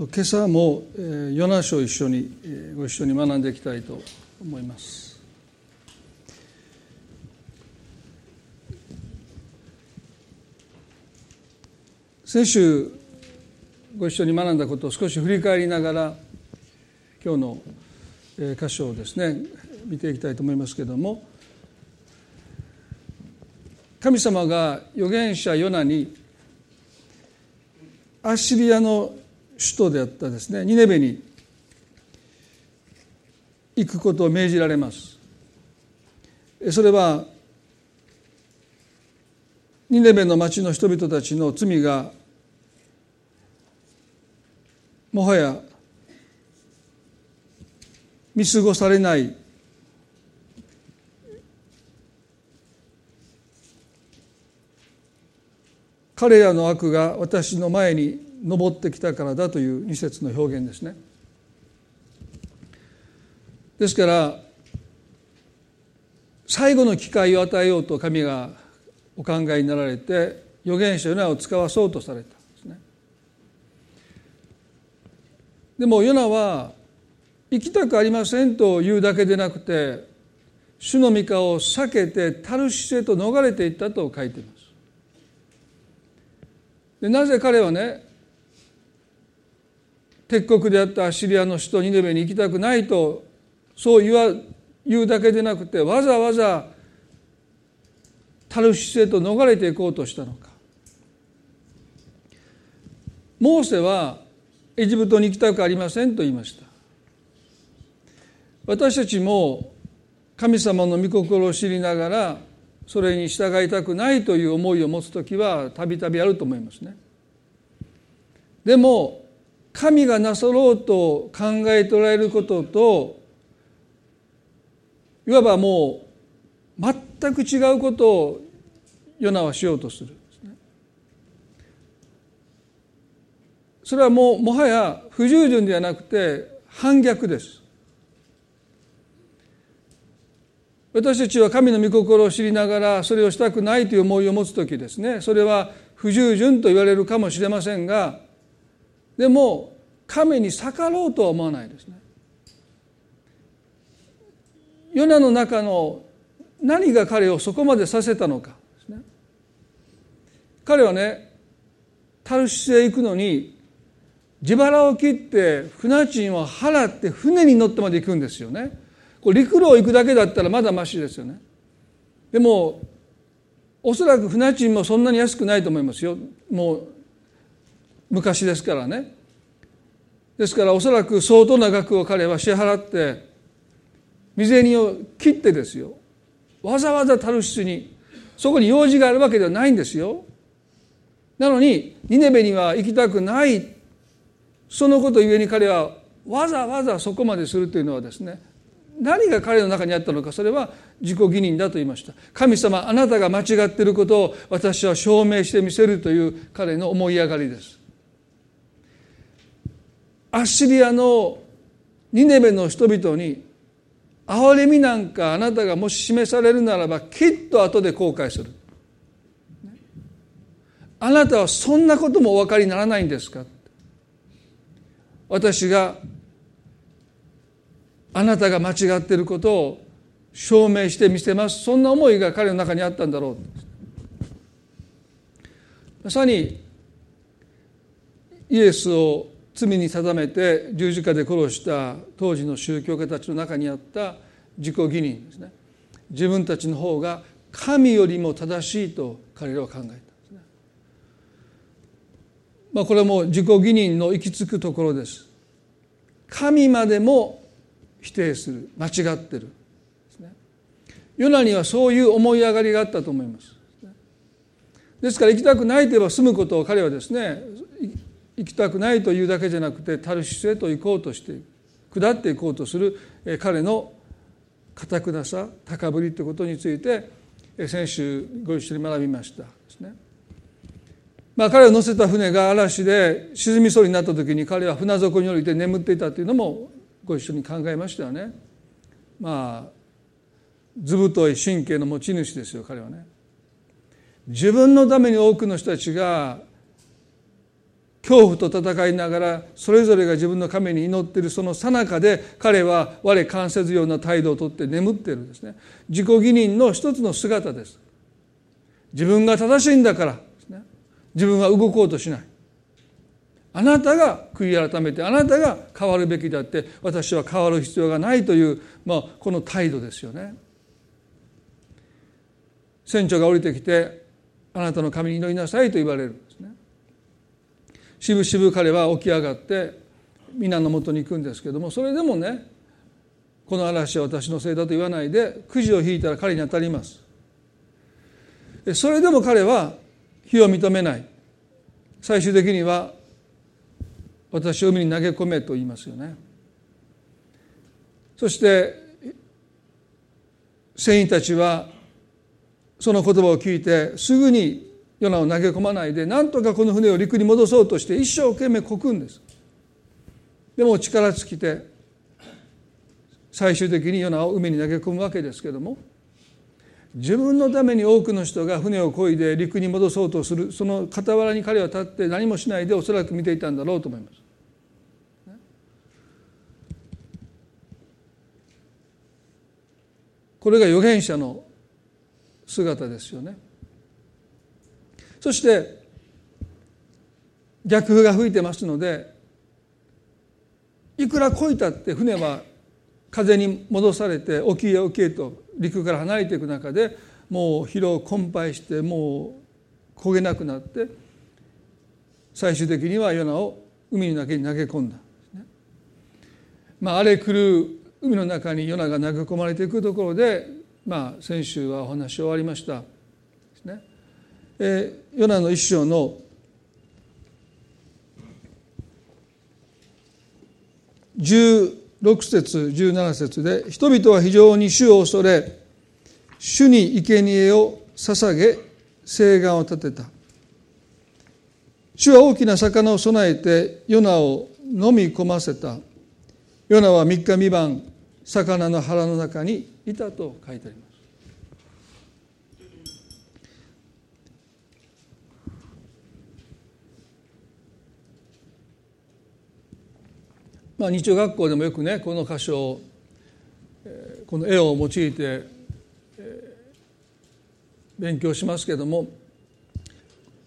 今朝もヨナ書を一緒にご一緒に学んでいきたいと思います。先週ご一緒に学んだことを少し振り返りながら今日の箇所をですね見ていきたいと思いますけれども神様が預言者ヨナにアッシリアの首都であったですねニネベに行くことを命じられます。それはニネベの町の人々たちの罪がもはや見過ごされない彼らの悪が私の前に登ってきたからだという二節の表現ですね。ですから最後の機会を与えようと神がお考えになられて預言者ヨナを使わそうとされたんですね。でもヨナは行きたくありませんと言うだけでなくて主の御顔を避けてタルシスへと逃れていったと書いています。でなぜ彼はね敵国であったアシリアの首都ニネベに行きたくないとそう言わ言うだけでなくてわざわざタルシスへと逃れていこうとしたのかモーセはエジプトに行きたくありませんと言いました私たちも神様の御心を知りながらそれに従いたくないという思いを持つ時はたびたびあると思いますね。でも神がなさろうと考えておられることといわばもう全く違うことをヨナはしようとする。それはもうもはや不従順ではなくて反逆です。私たちは神の御心を知りながらそれをしたくないという思いを持つ時ですね。それは不従順と言われるかもしれませんがでも神に逆ろうとは思わないですね。ヨナの中の何が彼をそこまでさせたのかですね。彼はねタルシスへ行くのに自腹を切って船賃を払って船に乗ってまで行くんですよね。これ陸路を行くだけだったらまだましですよねでもおそらく船賃もそんなに安くないと思いますよもう昔ですからね。ですからおそらく相当な額を彼は支払って未銭を切ってですよ。わざわざタルシスにそこに用事があるわけではないんですよ。なのにニネベには行きたくないそのことゆえに彼はわざわざそこまでするというのはですね何が彼の中にあったのかそれは自己義認だと言いました。神様あなたが間違っていることを私は証明してみせるという彼の思い上がりです。アッシリアのニネベの人々に憐れみなんかあなたがもし示されるならばきっと後で後悔する。あなたはそんなこともお分かりにならないんですか？私があなたが間違っていることを証明してみせます。そんな思いが彼の中にあったんだろう。まさにイエスを罪に定めて十字架で殺した当時の宗教家たちの中にあった自己義認ですね自分たちの方が神よりも正しいと彼らは考えたんですね。まあ、これも自己義認の行き着くところです。神までも否定する間違ってるですねヨナにはそういう思い上がりがあったと思いますですから行きたくないと言えば済むことを彼はですね行きたくないというだけじゃなくてタルシスへと行こうとして下っていこうとする彼の固くなさ高ぶりということについて先週ご一緒に学びましたですね。まあ、彼を乗せた船が嵐で沈みそうになった時に彼は船底に降りて眠っていたというのもご一緒に考えましたよね。まあ図太い神経の持ち主ですよ彼はね。自分のために多くの人たちが恐怖と戦いながらそれぞれが自分の神に祈っているその最中で彼は我関せずような態度をとって眠っているんですね。自己義認の一つの姿です。自分が正しいんだから自分は動こうとしない。あなたが悔い改めてあなたが変わるべきだって私は変わる必要がないという、まあ、この態度ですよね。船長が降りてきてあなたの神に祈りなさいと言われる。しぶしぶ彼は起き上がって皆のもとに行くんですけどもそれでもねこの嵐は私のせいだと言わないでくじを引いたら彼に当たります。それでも彼は非を認めない。最終的には私を海に投げ込めと言いますよね。そして船員たちはその言葉を聞いてすぐにヨナを投げ込まないでなんとかこの船を陸に戻そうとして一生懸命こくんですでも力尽きて最終的にヨナを海に投げ込むわけですけども自分のために多くの人が船を漕いで陸に戻そうとするその傍らに彼は立って何もしないでおそらく見ていたんだろうと思います。これが預言者の姿ですよね。そして逆風が吹いてますのでいくら漕いたって船は風に戻されて沖へ沖へと陸から離れていく中でもう疲労困憊してもう焦げなくなって最終的にはヨナを海の中に投げ込んだ、まあ、荒れ狂う海の中にヨナが投げ込まれていくところで、まあ、先週はお話終わりました。えー、ヨナの一章の16節17節で人々は非常に主を恐れ主に生贄を捧げ誓願を立てた。主は大きな魚を備えてヨナを飲み込ませた。ヨナは3日三晩魚の腹の中にいたと書いてあります。まあ、日曜学校でもよくねこの箇所をこの絵を用いて勉強しますけれども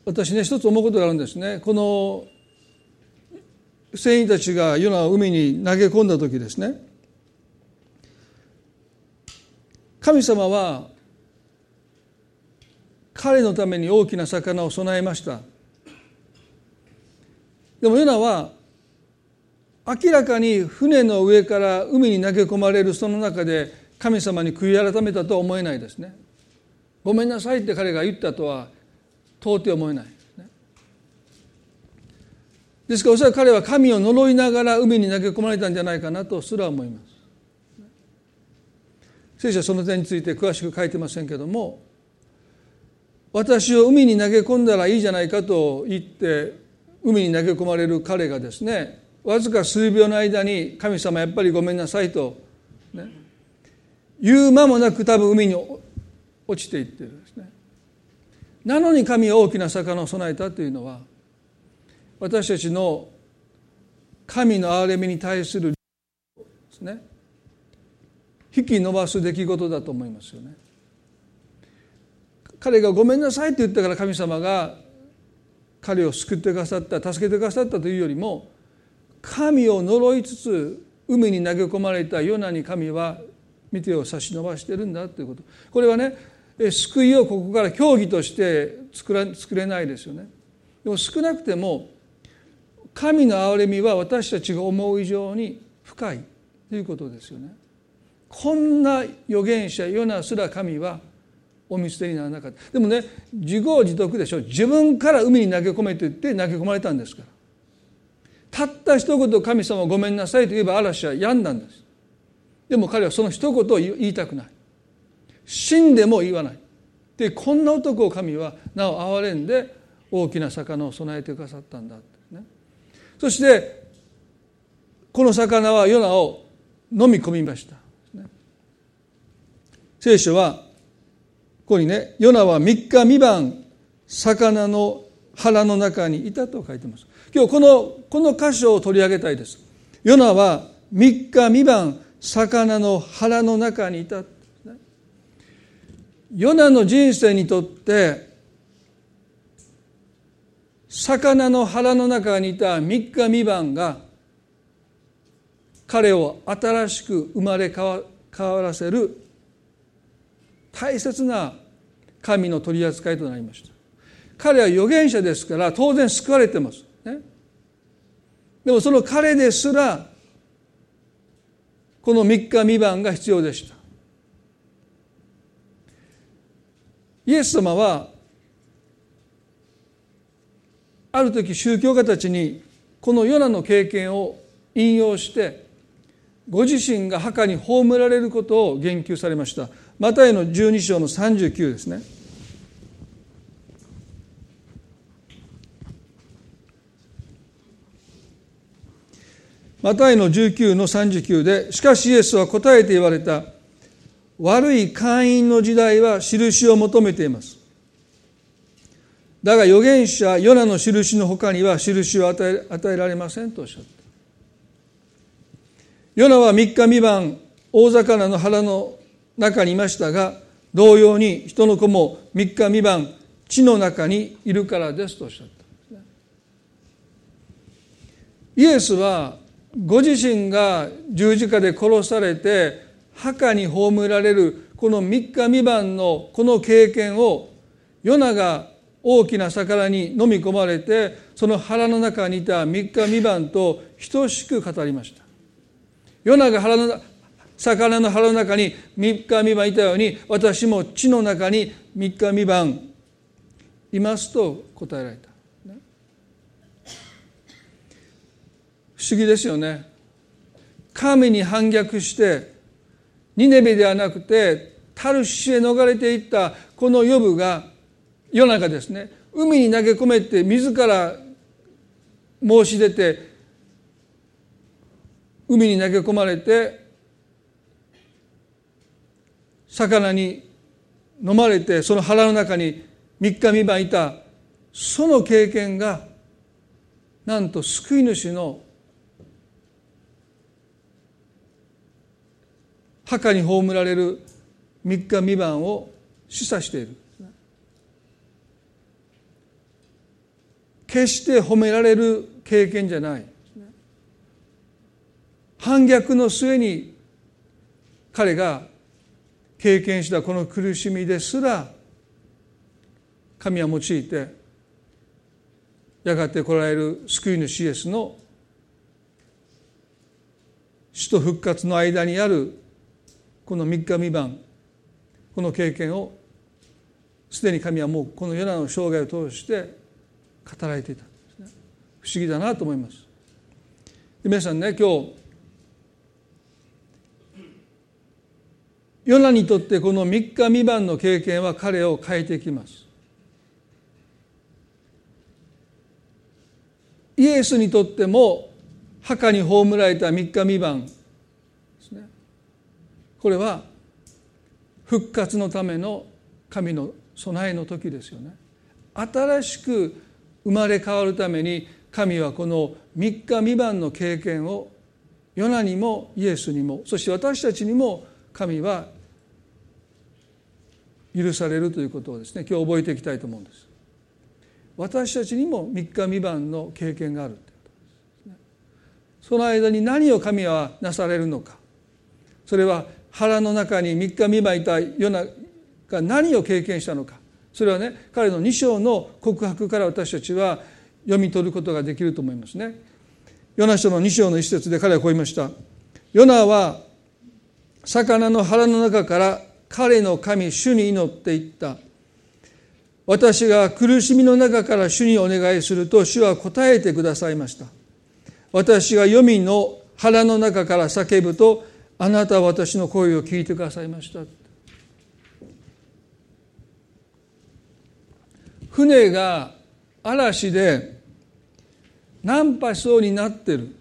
私ね一つ思うことがあるんですね。この船員たちがヨナを海に投げ込んだ時ですね。神様は彼のために大きな魚を備えました。でもヨナは明らかに船の上から海に投げ込まれるその中で神様に悔い改めたとは思えないですね。ごめんなさいって彼が言ったとは到底思えない。ですからおそらく彼は神を呪いながら海に投げ込まれたんじゃないかなとすら思います。聖書はその点について詳しく書いてませんけども私を海に投げ込んだらいいじゃないかと言って海に投げ込まれる彼がですねわずか数秒の間に神様やっぱりごめんなさいと、ね、言う間もなく多分海に落ちていってるんですね。なのに神は大きな魚を備えたというのは私たちの神の憐れみに対するですね。引き伸ばす出来事だと思いますよね。彼がごめんなさいって言ったから神様が彼を救ってくださった助けてくださったというよりも神を呪いつつ海に投げ込まれたヨナに神は見てを差し伸ばしてるんだということ。これはね救いをここから競技として作ら作れないですよね。でも少なくても神の憐れみは私たちが思う以上に深いということですよね。こんな預言者ヨナすら神はお見捨てにならなかった。でもね自業自得でしょ。自分から海に投げ込めと言って投げ込まれたんですから。たった一言神様ごめんなさいと言えば嵐は病んだんです。でも彼はその一言を言いたくない。死んでも言わない。でこんな男を神はなお憐れんで大きな魚を備えてくださったんだ、ね、そしてこの魚はヨナを飲み込みました、聖書はここにねヨナは3日三晩魚の腹の中にいたと書いてます。今日このこの箇所を取り上げたいです。ヨナは3日三晩魚の腹の中にい。たヨナの人生にとって魚の腹の中にいた3日三晩が彼を新しく生まれ変わらせる大切な神の取り扱いとなりました。彼は預言者ですから当然救われてます、ね、でもその彼ですらこの3日三晩が必要でした。イエス様はある時宗教家たちにこのヨナの経験を引用してご自身が墓に葬られることを言及されました。マタイの12章の39ですね。マタイの19の39でしかしイエスは答えて言われた。悪い会員の時代は印を求めています。だが預言者ヨナの印の他には印を与え与えられませんとおっしゃった。ヨナは3日三晩大魚の腹の中にいましたが同様に人の子も3日三晩地の中にいるからですとおっしゃった。イエスはご自身が十字架で殺されて墓に葬られるこの3日三晩のこの経験をヨナが大きな魚に飲み込まれてその腹の中にいた3日三晩と等しく語りました。ヨナが腹の魚の腹の中に3日三晩いたように私も地の中に3日三晩いますと答えられた。不思議ですよね。神に反逆してニネベではなくてタルシへ逃れていったこのヨブが夜中ですね。海に投げ込めて自ら申し出て海に投げ込まれて魚に飲まれてその腹の中に3日三晩いた。その経験がなんと救い主の墓に葬られる3日三晩を示唆している。決して褒められる経験じゃない。反逆の末に彼が経験したこの苦しみですら神は用いてやがて来られる救い主イエスの死と復活の間にあるこの3日三晩この経験をすでに神はもうこのヨナの生涯を通して語られていた。不思議だなと思います。皆さんね今日ヨナにとってこの3日三晩の経験は彼を変えてきます。イエスにとっても墓に葬られた3日三晩ですね。これは復活のための神の備えの時ですよね。新しく生まれ変わるために神はこの3日三晩の経験をヨナにもイエスにもそして私たちにも神は許されるということをですね今日覚えていきたいと思うんです。私たちにも3日三晩の経験があるということですその間に何を神はなされるのか。それは腹の中に3日三晩いたヨナが何を経験したのかそれはね彼の2章の告白から私たちは読み取ることができると思いますね。ヨナ書の2章の一節で彼はこう言いました。ヨナは魚の腹の中から彼の神主に祈っていった。私が苦しみの中から主にお願いすると主は答えてくださいました。私が黄泉の腹の中から叫ぶとあなたは私の声を聞いてくださいました。船が嵐で難破しそうになってる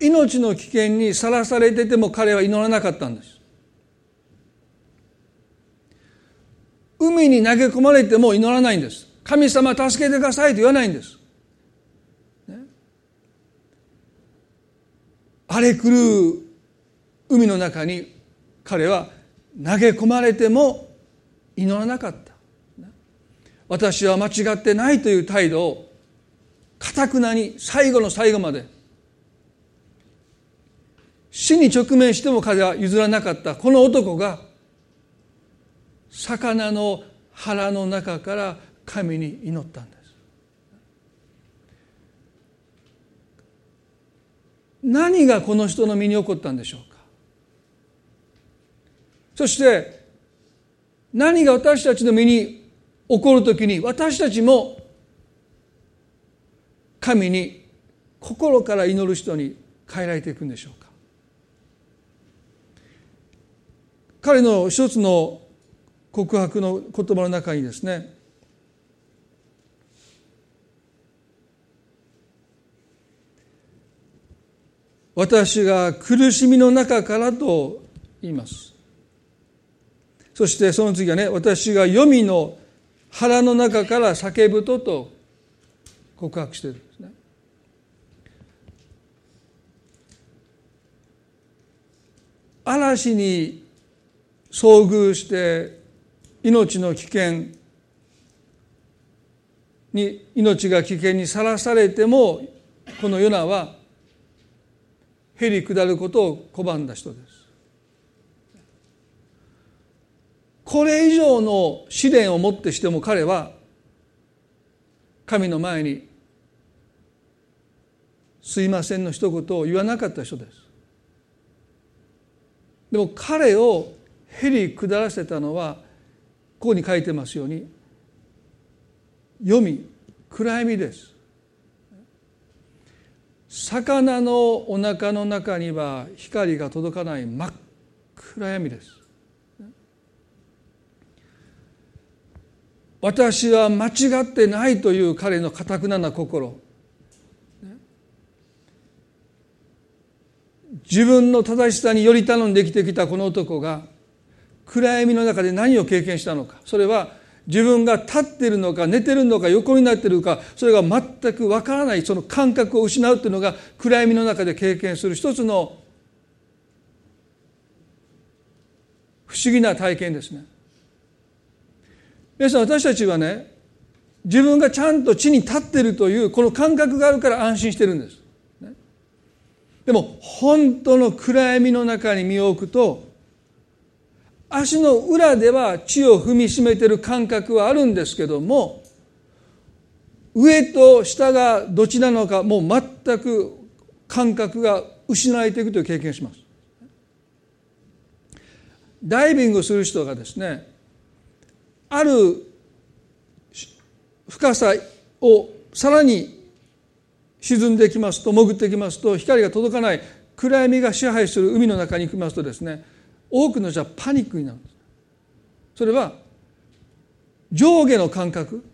命の危険にさらされてても彼は祈らなかったんです海に投げ込まれても祈らないんです神様助けてくださいと言わないんです。ね、荒れ狂う海の中に彼は投げ込まれても祈らなかった。私は間違ってないという態度をかたくなに最後の最後まで。死に直面しても彼は譲らなかった。この男が魚の腹の中から神に祈ったんです。何がこの人の身に起こったんでしょうか。そして何が私たちの身に起こるときに私たちも神に心から祈る人に変えられていくんでしょうか。彼の一つの告白の言葉の中にですね私が苦しみの中からと言います。そしてその次はね私が黄泉の腹の中から叫ぶとと告白しているんですね。嵐に遭遇して命の危険に命が危険にさらされてもこのヨナはへり下ることを拒んだ人です。これ以上の試練をもってしても彼は神の前に「すいません」の一言を言わなかった人です。でも彼をへり下らせたのはここに書いてますように読み暗闇です。魚のお腹の中には光が届かない真っ暗闇です。私は間違ってないという彼のかたくなな心自分の正しさにより頼んで生きてきたこの男が暗闇の中で何を経験したのかそれは自分が立っているのか寝てるのか横になっているかそれが全くわからないその感覚を失うというのが暗闇の中で経験する一つの不思議な体験ですね。皆さん私たちはね自分がちゃんと地に立っているというこの感覚があるから安心してるんです。でも本当の暗闇の中に身を置くと足の裏では地を踏みしめてる感覚はあるんですけども上と下がどっちなのかもう全く感覚が失われていくという経験をします。ダイビングする人がですねある深さをさらに沈んできますと潜ってきますと光が届かない暗闇が支配する海の中に行きますとですね多くの人はパニックになるんですそれは上下の感覚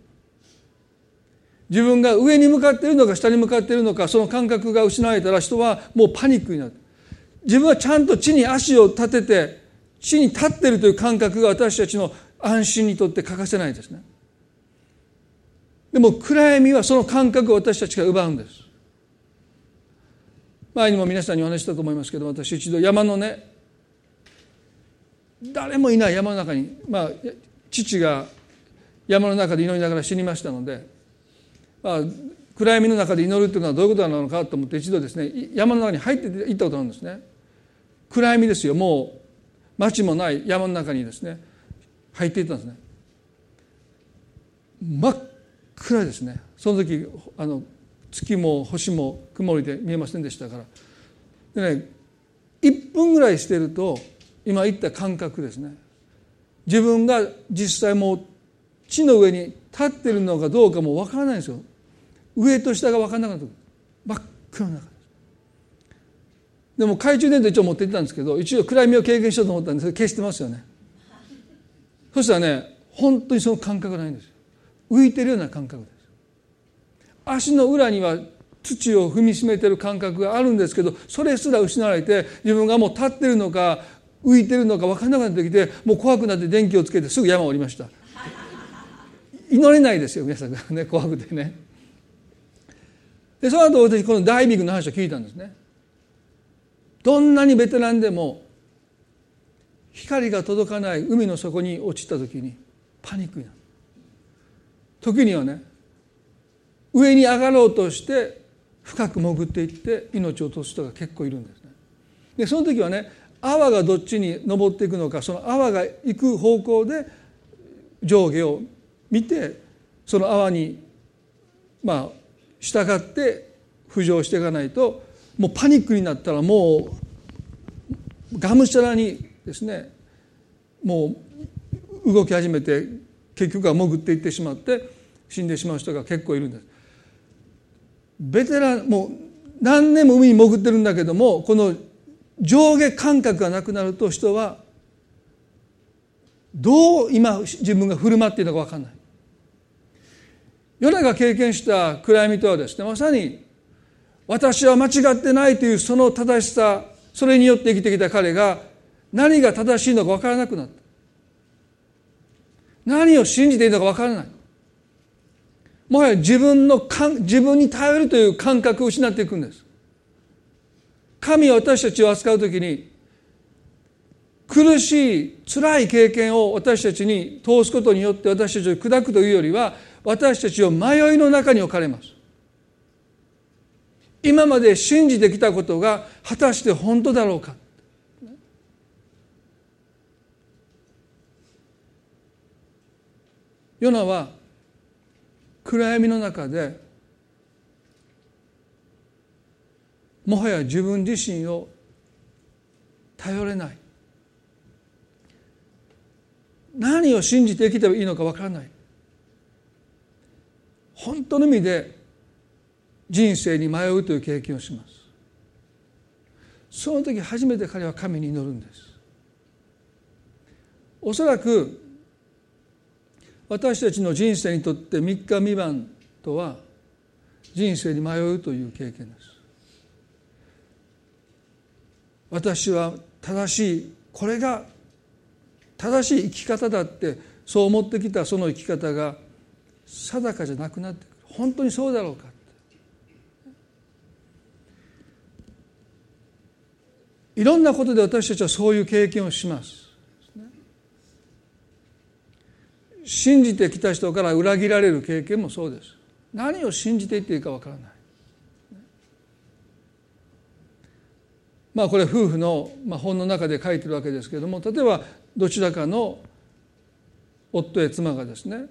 自分が上に向かっているのか下に向かっているのかその感覚が失われたら人はもうパニックになる自分はちゃんと地に足を立てて地に立っているという感覚が私たちの安心にとって欠かせないですね。でも暗闇はその感覚を私たちが奪うんです。前にも皆さんにお話したと思いますけど私一度山のね誰もいない山の中にまあ父が山の中で祈りながら死にましたので、まあ、暗闇の中で祈るっていうのはどういうことなのかと思って一度ですね山の中に入っていったことなんですね。暗闇ですよ。もう町もない山の中にですね入っていったんですね。真っ暗ですね。その時あの月も星も曇りで見えませんでしたから。でね1分ぐらいしてると今言った感覚ですね。自分が実際もう地の上に立ってるのかどうかもわからないんですよ。上と下が分からなかった真っ暗な中。でも懐中電灯一応持って行ったんですけど一応暗闇を経験しようと思ったんですけど消してますよね。そしたらね本当にその感覚がないんです浮いてるような感覚です。足の裏には土を踏みしめてる感覚があるんですけどそれすら失われて自分がもう立ってるのか浮いてるのか分からなくなってきてもう怖くなって電気をつけてすぐ山を降りました。祈れないですよ皆さん。ね怖くてねでその後私このダイビングの話を聞いたんですね。どんなにベテランでも光が届かない海の底に落ちた時にパニックになる。時にはね上に上がろうとして深く潜っていって命を落とす人が結構いるんですね。でその時はね泡がどっちに登っていくのかその泡が行く方向で上下を見てその泡にまあ従って浮上していかないともうパニックになったらもうがむしゃらにですねもう動き始めて結局は潜っていってしまって死んでしまう人が結構いるんです。ベテランもう何年も海に潜ってるんだけどもこの上下感覚がなくなると人はどう今自分が振る舞っているのか分かんない。ヨナが経験した暗闇とはですねまさに私は間違ってないというその正しさそれによって生きてきた彼が何が正しいのか分からなくなった。何を信じていいのか分からない。もはや自分の自分に頼るという感覚を失っていくんです。神は私たちを扱う時に苦しい辛い経験を私たちに通すことによって私たちを砕くというよりは私たちを迷いの中に置かれます。今まで信じてきたことが果たして本当だろうか。ヨナは暗闇の中でもはや自分自身を頼れない。何を信じて生きていいのかわからない。本当の意味で人生に迷うという経験をします。その時初めて彼は神に祈るんです。おそらく私たちの人生にとって3日未満とは人生に迷うという経験です。私は正しいこれが正しい生き方だってそう思ってきたその生き方が定かじゃなくなってくる。本当にそうだろうかいろんなことで私たちはそういう経験をします。信じてきた人から裏切られる経験もそうです。何を信じていっていいかわからない。まあこれ夫婦の本の中で書いてるわけですけれども例えばどちらかの夫や妻がですね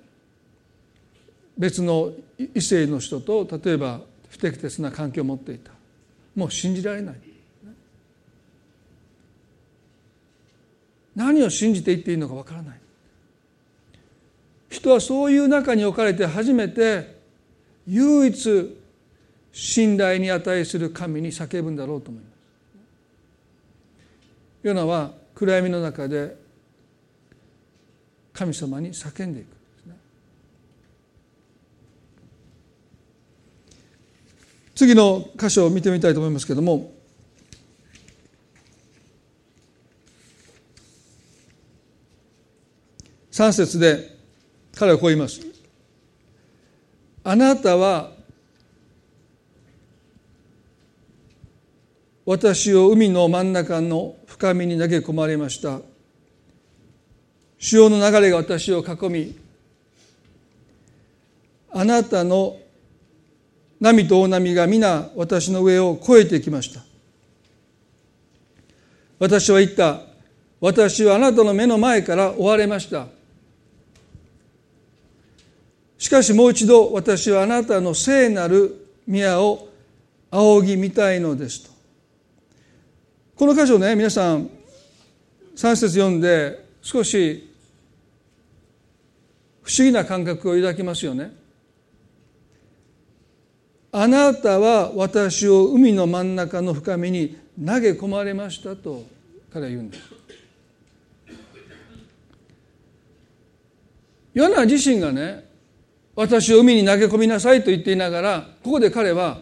別の異性の人と例えば不適切な関係を持っていた。もう信じられない。何を信じていっていいのかわからない。人はそういう中に置かれて初めて唯一信頼に値する神に叫ぶんだろうと思います。ヨナは暗闇の中で神様に叫んでいくんですね。次の箇所を見てみたいと思いますけれども3節で彼はこう言います。あなたは私を海の真ん中の深みに投げ込まれました。潮の流れが私を囲み、あなたの波と大波が皆私の上を越えてきました。私は言った。私はあなたの目の前から追われました。しかしもう一度私はあなたの聖なる宮を仰ぎ見たいのですと。この箇所ね皆さん3節読んで少し不思議な感覚を抱きますよね。あなたは私を海の真ん中の深みに投げ込まれましたと彼は言うんです。ヨナ自身がね私を海に投げ込みなさいと言っていながらここで彼は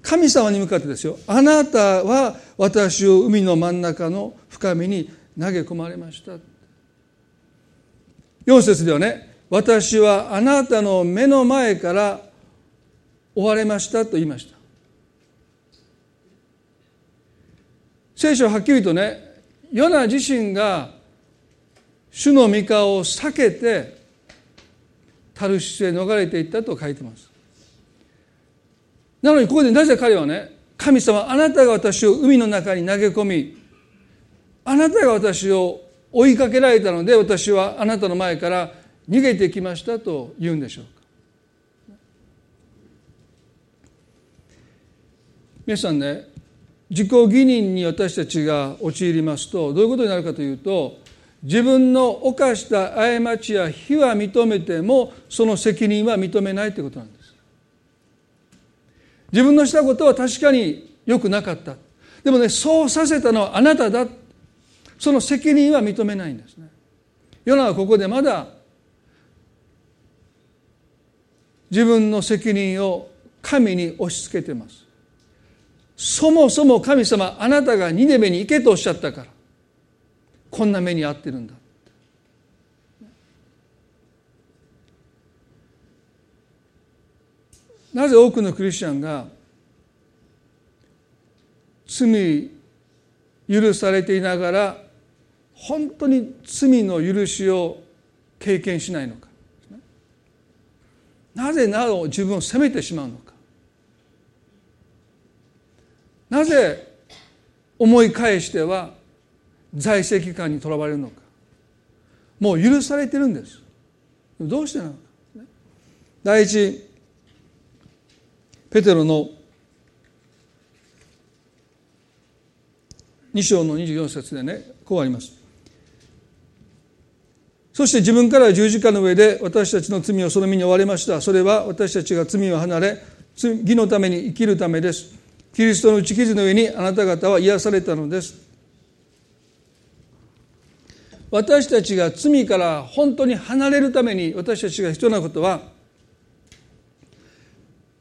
神様に向かってですよ。あなたは私を海の真ん中の深みに投げ込まれました。4節ではね私はあなたの目の前から追われましたと言いました。聖書はっきりとねヨナ自身が主の御顔を避けてタルシスへ逃れていったと書いてます。なのにここでなぜ彼はね神様あなたが私を海の中に投げ込みあなたが私を追いかけられたので私はあなたの前から逃げてきましたと言うんでしょうか。皆さんね自己義認に私たちが陥りますとどういうことになるかというと自分の犯した過ちや非は認めてもその責任は認めないということなんです。自分のしたことは確かに良くなかった。でもねそうさせたのはあなただ。その責任は認めないんですね。ヨナはここでまだ自分の責任を神に押し付けてます。そもそも神様あなたがニネベに行けとおっしゃったから。こんな目に遭ってるんだ。なぜ多くのクリスチャンが罪許されていながら本当に罪の許しを経験しないのか。なぜなお自分を責めてしまうのか。なぜ思い返しては在籍感にとらわれるのか。もう許されてるんです。どうしてなのか第一ペテロの2章の24節でねこうあります。そして自分から十字架の上で私たちの罪をその身に追われました。それは私たちが罪を離れ義のために生きるためです。キリストの打ち傷の上にあなた方は癒されたのです。私たちが罪から本当に離れるために私たちが必要なことは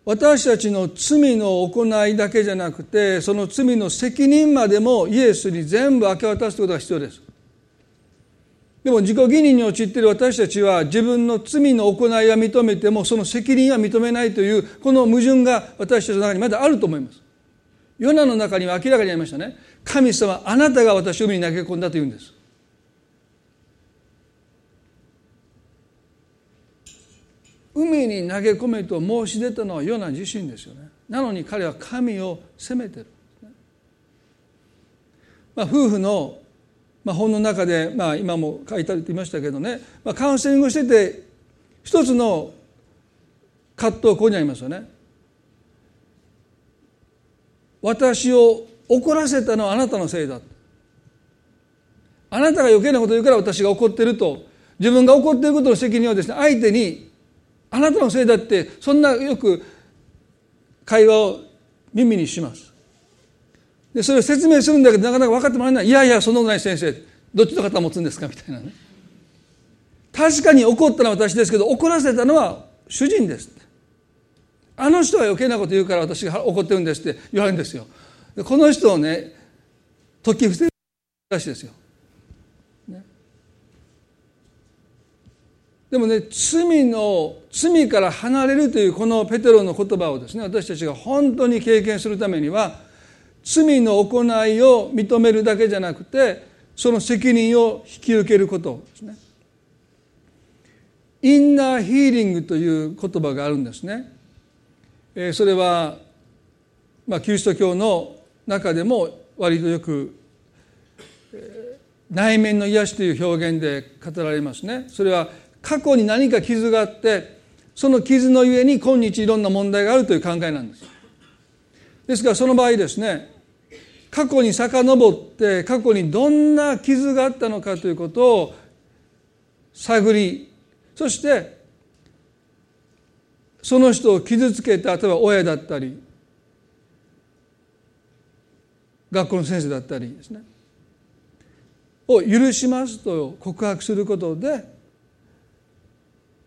私たちの罪の行いだけじゃなくてその罪の責任までもイエスに全部明け渡すことが必要です。でも自己義認に陥っている私たちは自分の罪の行いは認めてもその責任は認めないというこの矛盾が私たちの中にまだあると思います。ヨナの中には明らかにありましたね。神様あなたが私を海に投げ込んだというんです。海に投げ込めと申し出たのはヨナ自身ですよねなのに彼は神を責めてる、まあ、夫婦のまあ、本の中で、まあ、今も書いてありましたけどね、まあ、カウンセリングしてて一つの葛藤ここにありますよね。私を怒らせたのはあなたのせいだ。あなたが余計なこと言うから私が怒ってると自分が怒っていることの責任をですね相手にあなたのせいだってそんなよく会話を耳にします。でそれを説明するんだけどなかなか分かってもらえない。いやいやそんなことない先生どっちの方持つんですかみたいなね。確かに怒ったのは私ですけど怒らせたのは主人です。あの人は余計なこと言うから私が怒ってるんですって言われるんですよ。この人をね解き伏せるらしいですよ、ね、でもね罪の罪から離れるというこのペテロの言葉をですね私たちが本当に経験するためには罪の行いを認めるだけじゃなくてその責任を引き受けることですね。インナーヒーリングという言葉があるんですね。えそれは、まあ、キリスト教の中でも割とよく内面の癒しという表現で語られますね。それは過去に何か傷があってその傷のゆえに今日いろんな問題があるという考えなんです。ですからその場合ですね過去に遡って過去にどんな傷があったのかということを探りそしてその人を傷つけた例えば親だったり学校の先生だったりですねを許しますと告白することで、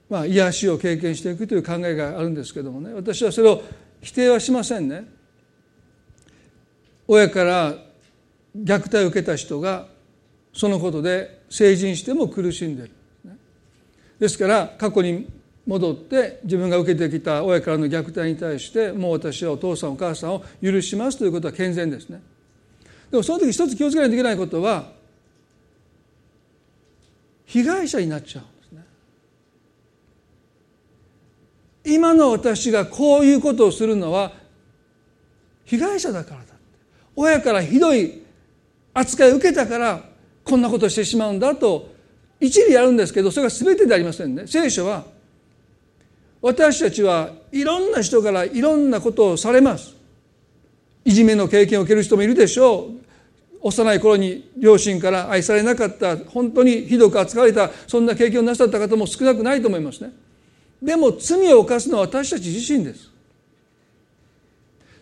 まあ、癒しを経験していくという考えがあるんですけどもね。私はそれを否定はしませんね。親から虐待を受けた人がそのことで成人しても苦しんでる。ですから過去に戻って自分が受けてきた親からの虐待に対してもう私はお父さんお母さんを許しますということは健全ですね。でもその時一つ気をつけないといけないことは被害者になっちゃうんですね今の私がこういうことをするのは被害者だからだ親からひどい扱いを受けたからこんなことをしてしまうんだと一理やるんですけどそれが全てでありませんね。聖書は私たちはいろんな人からいろんなことをされます。いじめの経験を受ける人もいるでしょう。幼い頃に両親から愛されなかった本当にひどく扱われたそんな経験をなさった方も少なくないと思いますね。でも罪を犯すのは私たち自身です。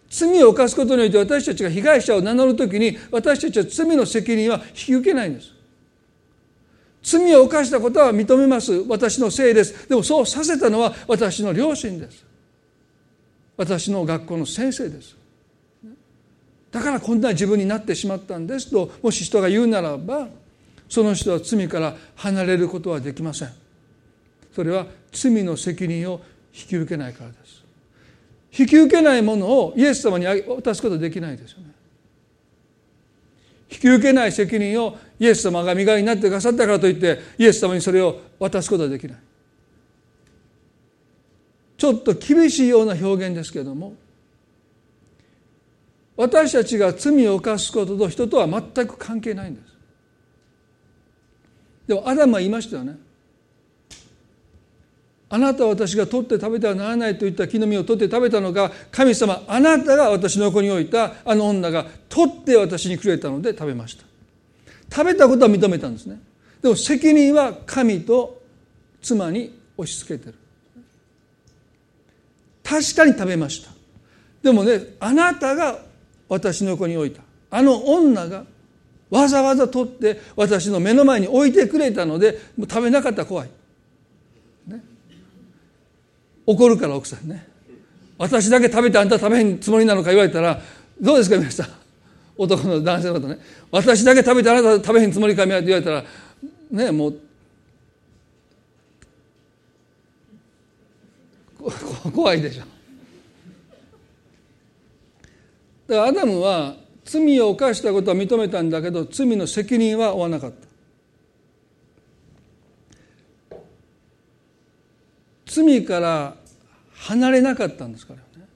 罪を犯すことによって私たちが被害者を名乗るときに私たちは罪の責任は引き受けないんです。罪を犯したことは認めます。私のせいです。でもそうさせたのは私の両親です。私の学校の先生です。だからこんな自分になってしまったんですともし人が言うならばその人は罪から離れることはできません。それは罪の責任を引き受けないからです。引き受けないものをイエス様に渡すことはできないですよね。引き受けない責任をイエス様が身代わりになってくださったからといってイエス様にそれを渡すことはできない。ちょっと厳しいような表現ですけれども私たちが罪を犯すことと人とは全く関係ないんです。でもアダムは言いましたよね。あなたは私が取って食べてはならないといった木の実を取って食べたのか神様あなたが私の横に置いたあの女が取って私にくれたので食べました。食べたことは認めたんですね。でも責任は神と妻に押し付けてる。確かに食べました。でもねあなたが私の横に置いた。あの女がわざわざ取って私の目の前に置いてくれたので食べなかったら怖い。怒るから奥さんね。私だけ食べてあんた食べへんつもりなのか言われたらどうですか皆さん？男の男性の方ね。私だけ食べてあなた食べへんつもりかって言われたらねもう 怖いでしょ。だからアダムは罪を犯したことは認めたんだけど罪の責任は負わなかった。罪から離れなかったんですからね。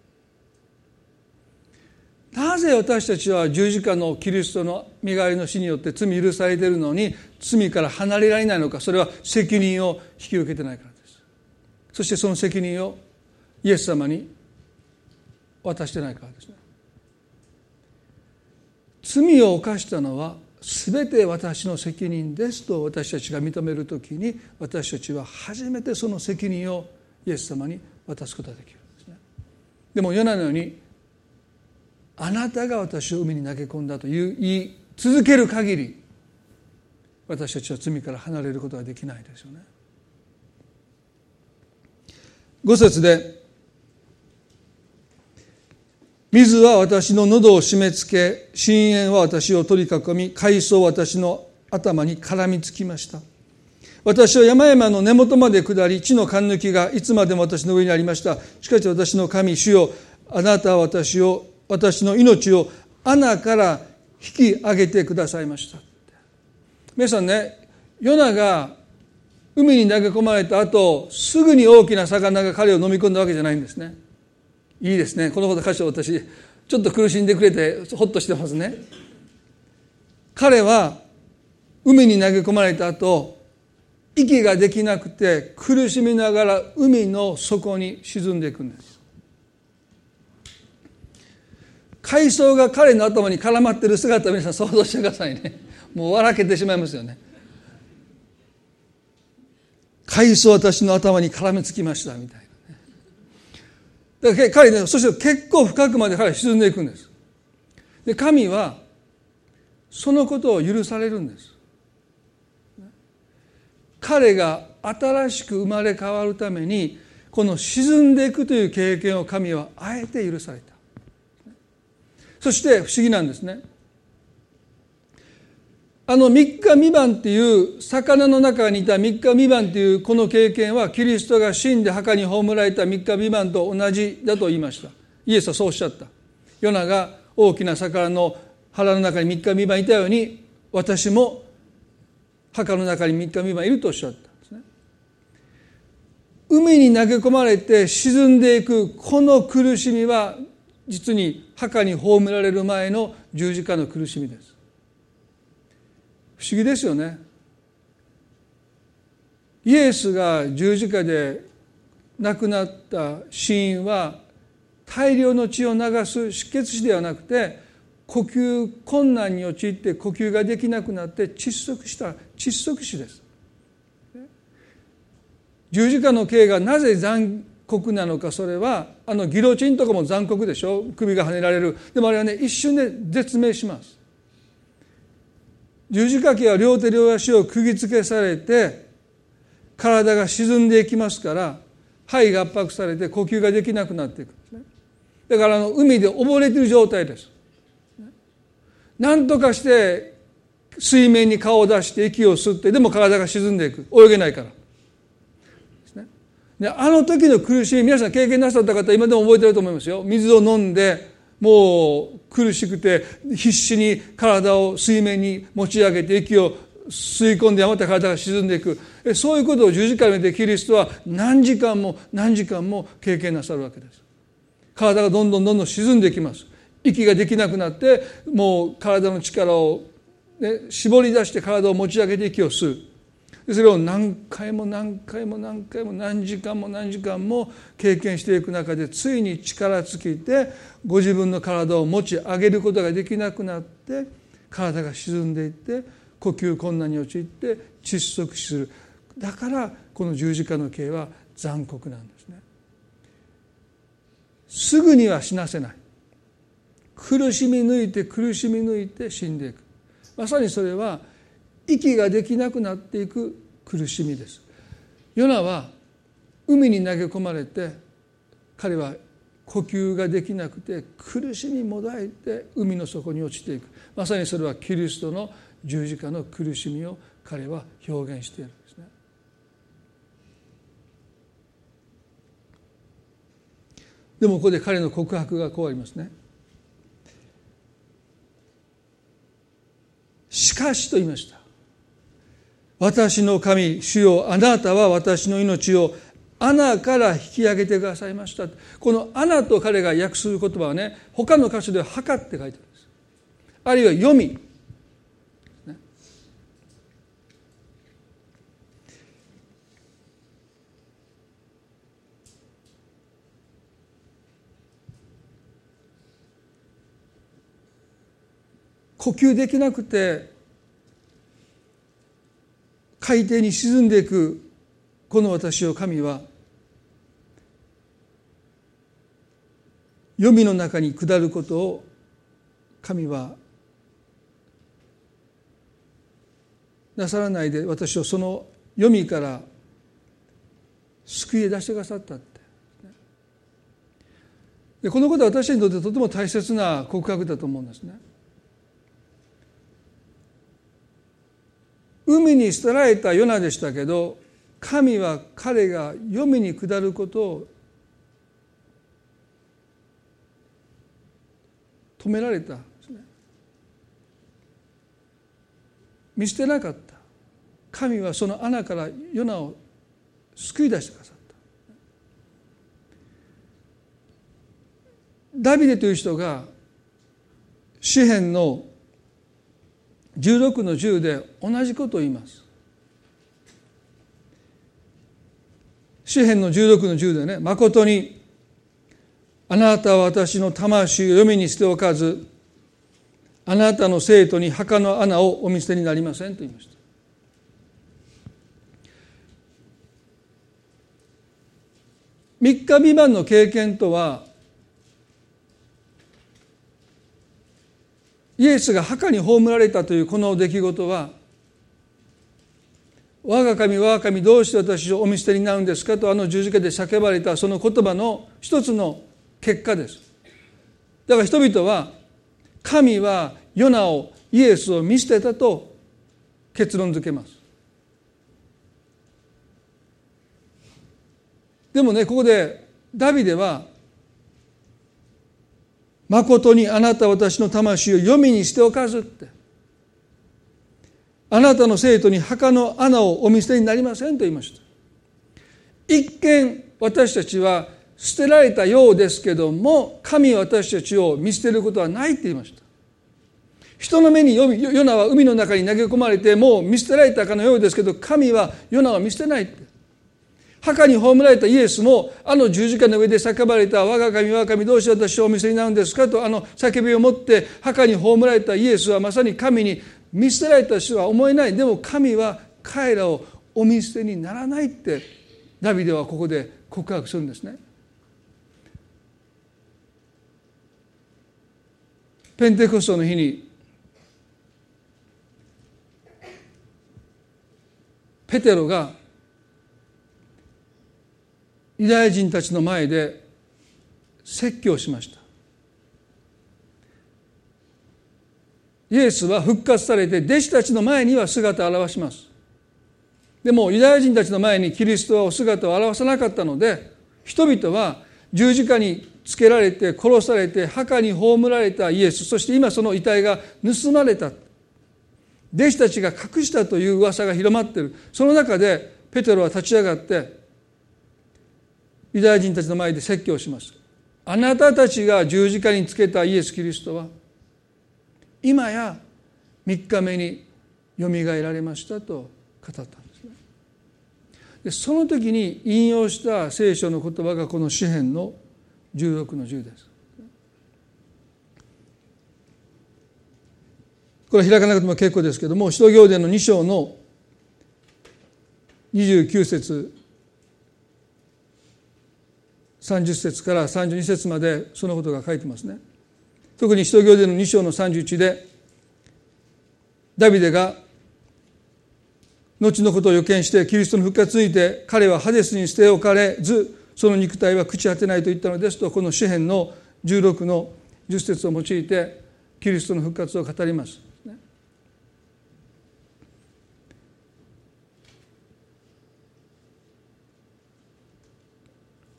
なぜ私たちは十字架のキリストの身代わりの死によって罪許されているのに罪から離れられないのかそれは責任を引き受けてないからです。そしてその責任をイエス様に渡してないからですね。罪を犯したのは全て私の責任ですと私たちが認める時に私たちは初めてその責任をイエス様に渡すことができる。んですねでもヨナのようにあなたが私を海に投げ込んだという言い続ける限り私たちは罪から離れることができないですよね。五節で水は私の喉を締め付け深淵は私を取り囲み海藻は私の頭に絡みつきました。私は山々の根元まで下り地の勘抜きがいつまでも私の上にありました。しかし私の神主よあなたは私を私の命を穴から引き上げてくださいました。皆さんねヨナが海に投げ込まれた後すぐに大きな魚が彼を飲み込んだわけじゃないんですね。いいですね。このこと箇所私ちょっと苦しんでくれてほっとしてますね。彼は海に投げ込まれた後息ができなくて苦しみながら海の底に沈んでいくんです。海藻が彼の頭に絡まってる姿を皆さん想像してくださいね。もう笑けてしまいますよね海藻私の頭に絡みつきましたみたいな。だから彼ねそして結構深くまで彼は沈んでいくんです。で神はそのことを許されるんです。彼が新しく生まれ変わるためにこの沈んでいくという経験を神はあえて許された。そして不思議なんですね。あの3日未満っていう魚の中にいた3日未満っていうこの経験はキリストが死んで墓に葬られた3日未満と同じだと言いました。イエスはそうおっしゃった。ヨナが大きな魚の腹の中に3日未満いたように私も墓の中に3日未満いるとおっしゃったんですね。海に投げ込まれて沈んでいくこの苦しみは実に墓に葬られる前の十字架の苦しみです。不思議ですよね。イエスが十字架で亡くなった死因は大量の血を流す出血死ではなくて呼吸困難に陥って呼吸ができなくなって窒息した窒息死です。十字架の刑がなぜ残酷なのかそれはあのギロチンとかも残酷でしょ？首がはねられる。でもあれはね一瞬で絶命します。十字架刑は両手両足を釘付けされて体が沈んでいきますから肺が圧迫されて呼吸ができなくなっていくんですね。だからあの海で溺れている状態です。何とかして水面に顔を出して息を吸ってでも体が沈んでいく。泳げないから。であの時の苦しみ皆さん経験なさった方今でも覚えてると思いますよ。水を飲んでもう苦しくて必死に体を水面に持ち上げて息を吸い込んでやまた体が沈んでいく。そういうことを十字架にでキリストは何時間も何時間も経験なさるわけです。体がどんどんどんどん沈んでいきます。息ができなくなってもう体の力を、ね、絞り出して体を持ち上げて息を吸う。それを何回も何回も何回も何時間も何時間も経験していく中でついに力尽きてご自分の体を持ち上げることができなくなって体が沈んでいって呼吸困難に陥って窒息死する。だからこの十字架の刑は残酷なんですね。すぐには死なせない。苦しみ抜いて苦しみ抜いて死んでいく。まさにそれは息ができなくなっていく苦しみですヨナは海に投げ込まれて彼は呼吸ができなくて苦しみもだえて海の底に落ちていくまさにそれはキリストの十字架の苦しみを彼は表現しているんですね。でもここで彼の告白がこうありますね。しかしと言いました。私の神主よあなたは私の命を穴から引き上げてくださいました。この穴と彼が訳する言葉はね他の箇所では測って書いてあるんです。あるいは読み。呼吸できなくて海底に沈んでいくこの私を神は黄泉の中に下ることを神はなさらないで私をその黄泉から救い出してくださったってでこのことは私にとってとても大切な告白だと思うんですね。海に捨てられたヨナでしたけど神は彼が黄泉に下ることを止められた。見捨てなかった。神はその穴からヨナを救い出してくださった。ダビデという人が詩篇の16の10で同じことを言います。詩篇の16の10でね誠にあなたは私の魂を読みに捨ておかずあなたの生徒に墓の穴をお見捨てになりませんと言いました。3日未満の経験とはイエスが墓に葬られたというこの出来事は我が神我が神どうして私をお見捨てになるんですかとあの十字架で叫ばれたその言葉の一つの結果です。だから人々は神はヨナをイエスを見捨てたと結論付けます。でもねここでダビデは「まことにあなた私の魂を読みにしておかず」って。あなたの生徒に墓の穴をお見捨てになりませんと言いました。一見私たちは捨てられたようですけども神は私たちを見捨てることはないって言いました。人の目にヨナは海の中に投げ込まれてもう見捨てられたかのようですけど神はヨナは見捨てないって。墓に葬られたイエスもあの十字架の上で叫ばれた我が神我が神どうして私をお見せになるんですかとあの叫びを持って墓に葬られたイエスはまさに神に見捨てられた人は思えないでも神は彼らをお見捨てにならないってダビデはここで告白するんですね。ペンテコストの日にペテロがユダヤ人たちの前で説教しました。イエスは復活されて弟子たちの前には姿を現します。でもユダヤ人たちの前にキリストはお姿を現さなかったので人々は十字架につけられて殺されて墓に葬られたイエス。そして今その遺体が盗まれた。弟子たちが隠したという噂が広まっている。その中でペテロは立ち上がってユダヤ人たちの前で説教しますあなたたちが十字架につけたイエス・キリストは今や3日目によみがえられましたと語ったんですね。でその時に引用した聖書の言葉がこの詩篇の16の10です。これ開かなくても結構ですけども使徒行伝の2章の29節30節から32節までそのことが書いてますね。特に使徒行伝の2章の31でダビデが後のことを予見してキリストの復活について彼はハデスに捨て置かれずその肉体は朽ち果てないと言ったのですとこの詩篇の16の10節を用いてキリストの復活を語ります。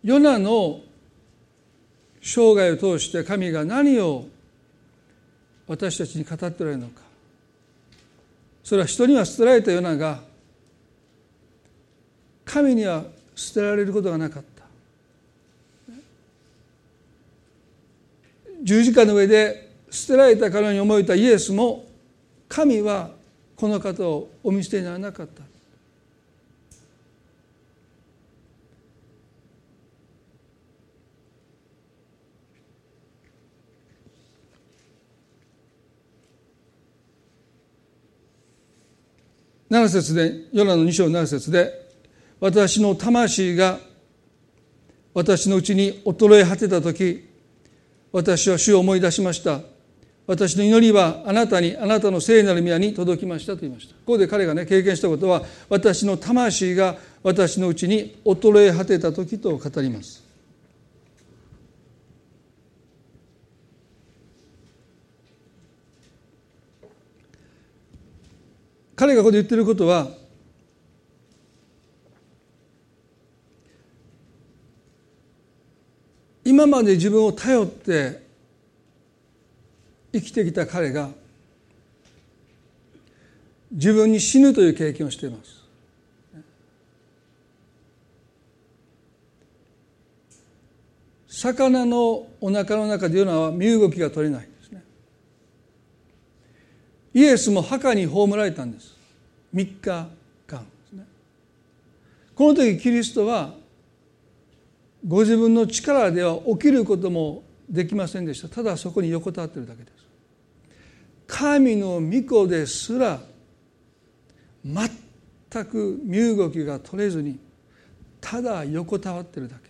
ヨナの生涯を通して神が何を私たちに語っておられるのか。それは人には捨てられたヨナが神には捨てられることがなかった。十字架の上で捨てられたかのように思えたイエスも神はこの方をお見捨てにならなかった。7節でヨナの2章7節で私の魂が私のうちに衰え果てた時私は主を思い出しました。私の祈りはあなたにあなたの聖なる宮に届きましたと言いました。ここで彼がね経験したことは私の魂が私のうちに衰え果てた時と語ります。彼がここで言ってることは今まで自分を頼って生きてきた彼が自分に死ぬという経験をしています。魚のお腹の中でいうのは身動きが取れない。イエスも墓に葬られたんです。3日間ですね。この時キリストはご自分の力では起きることもできませんでした。ただそこに横たわってるだけです。神の御子ですら全く身動きが取れずにただ横たわってるだけ。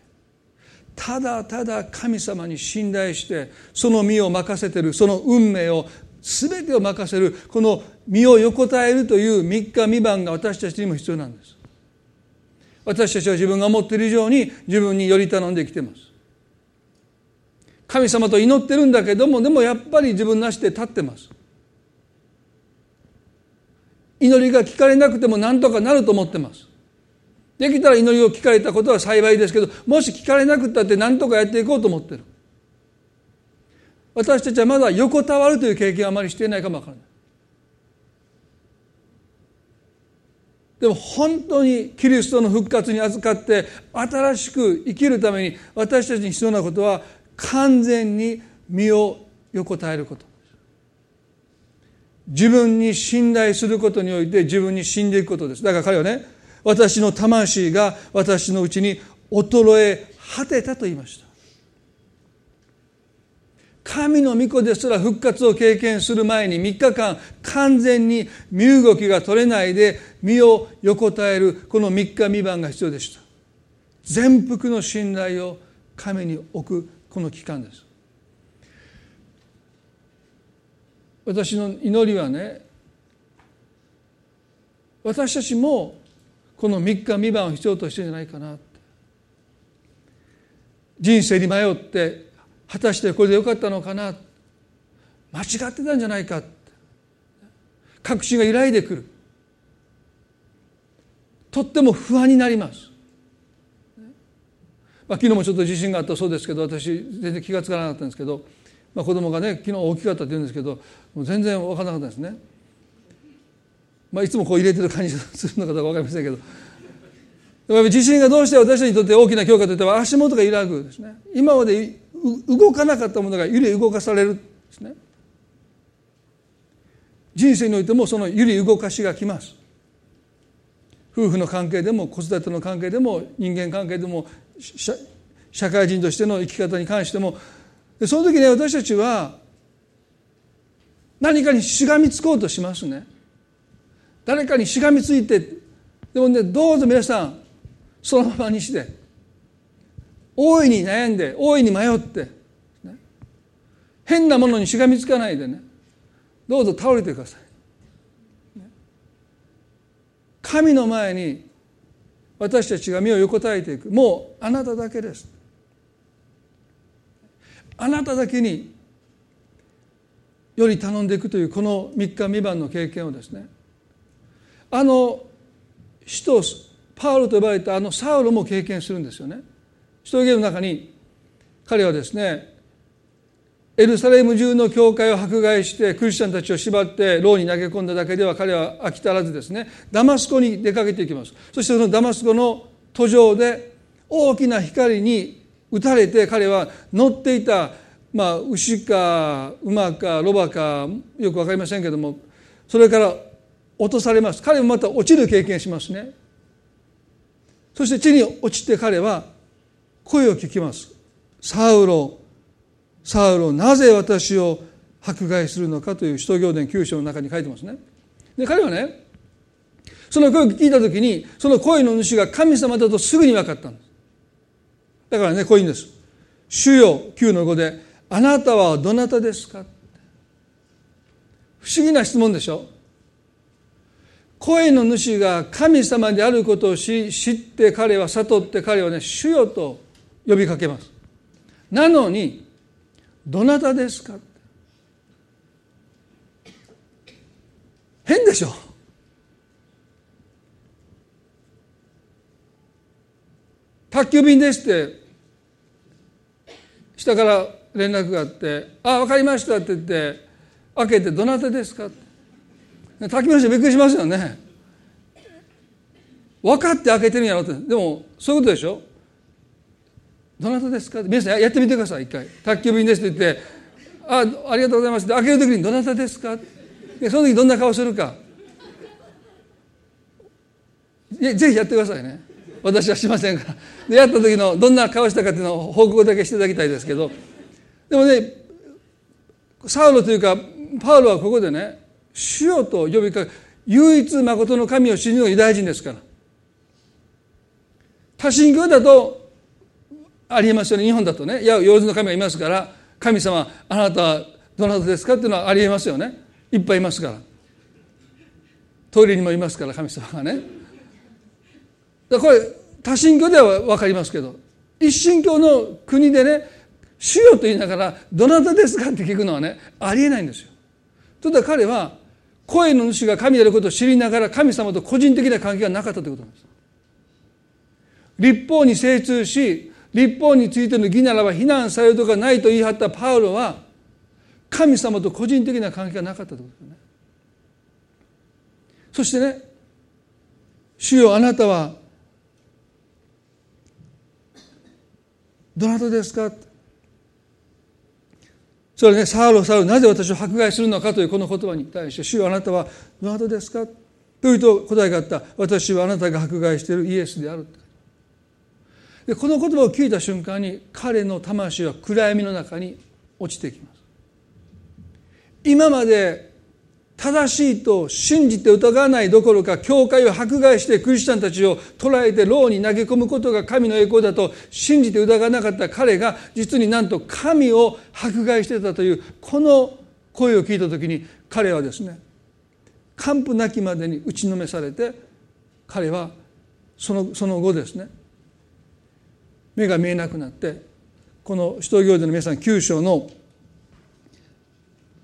ただただ神様に信頼してその身を任せてるその運命を全てを任せるこの身を横たえるという三日三晩が私たちにも必要なんです。私たちは自分が思っている以上に自分により頼んできてます。神様と祈ってるんだけどもでもやっぱり自分なしで立ってます。祈りが聞かれなくても何とかなると思ってます。できたら祈りを聞かれたことは幸いですけどもし聞かれなくったって何とかやっていこうと思ってる。私たちはまだ横たわるという経験はあまりしていないかもわからない。でも本当にキリストの復活に預かって新しく生きるために私たちに必要なことは完全に身を横たえること。自分に信頼することにおいて自分に死んでいくことです。だから彼はね私の魂が私のうちに衰え果てたと言いました。神の御子ですら復活を経験する前に3日間完全に身動きが取れないで身を横たえるこの3日3晩が必要でした。全幅の信頼を神に置くこの期間です。私の祈りはね私たちもこの3日3晩を必要としてるんじゃないかな人生に迷って果たしてこれでよかったのかな？間違ってたんじゃないか？確信が揺らいでくる。とっても不安になります、まあ、昨日もちょっと地震があったそうですけど私全然気が付かなかったんですけど、まあ、子供がね昨日大きかったって言うんですけどもう全然分からなかったんですね、まあ、いつもこう入れてる感じするのかどうか分かりませんけど。地震がどうして私たちにとって大きな強化といっては足元が揺らぐですね。今まで動かなかったものが揺り動かされるですね。人生においてもその揺り動かしがきます。夫婦の関係でも子育ての関係でも人間関係でも社会人としての生き方に関しても。その時ね私たちは何かにしがみつこうとしますね。誰かにしがみついてでもねどうぞ皆さんそのままにして。大いに悩んで大いに迷って、ね、変なものにしがみつかないでね。どうぞ倒れてください、神の前に私たちが身を横たえていく。もうあなただけです。あなただけにより頼んでいくというこの3日三晩の経験をですね。あの使徒パウロと呼ばれたあのサウロも経験するんですよね。使徒の中に彼はですねエルサレム中の教会を迫害してクリスチャンたちを縛って牢に投げ込んだだけでは彼は飽き足らずですねダマスコに出かけていきます。そしてそのダマスコの途上で大きな光に打たれて彼は乗っていた、まあ、牛か馬かロバかよく分かりませんけどもそれから落とされます。彼もまた落ちる経験しますね。そして地に落ちて彼は声を聞きます。サウロサウロなぜ私を迫害するのかという使徒行伝9章の中に書いてますね。で彼はねその声を聞いた時にその声の主が神様だとすぐに分かったんです。だからねこういうんです「主よ9の5であなたはどなたですか?」不思議な質問でしょ。声の主が神様であることを知って彼は悟って彼はね主よと呼びかけます。なのにどなたですか？変でしょ？宅急便ですって下から連絡があって「あ分かりました」って言って開けて「どなたですか?」って宅急便の人びっくりしますよね。分かって開けてるんやろってでもそういうことでしょ？どなたですか？皆さんやってみてください一回。宅急便ですって言ってあありがとうございますって。開ける時にどなたですか？でその時どんな顔するか。ぜひやってくださいね。私はしませんから。でやった時のどんな顔したかっていうのを報告だけしていただきたいですけど。でもねサウロというかパウロはここでね主よと呼びかけ唯一誠の神を信じるユダヤ人ですから。多神教だとありえますよね。日本だとね。いや用事の神がいますから神様あなたはどなたですかっていうのはありえますよね。いっぱいいますから。トイレにもいますから神様がね。だこれ多神教では分かりますけど一神教の国でね主よと言いながらどなたですかって聞くのはねありえないんですよ。ということは彼は声の主が神であることを知りながら神様と個人的な関係がなかったということなんです。立法に精通し立法についての義ならば非難されるとかないと言い張ったパウロは神様と個人的な関係がなかったということですねそしてね主よあなたはどなたですか？それね、サウロ、サウロ、なぜ私を迫害するのかというこの言葉に対して、主よあなたはどなたですか？というと答えがあった。私はあなたが迫害しているイエスである。でこの言葉を聞いた瞬間に彼の魂は暗闇の中に落ちてきます。今まで正しいと信じて疑わないどころか教会を迫害してクリスチャンたちを捕らえて牢に投げ込むことが神の栄光だと信じて疑わなかった彼が実になんと神を迫害してたというこの声を聞いた時に彼はですね完膚なきまでに打ちのめされて彼はそのその後ですね目が見えなくなってこの使徒行伝の皆さん9章の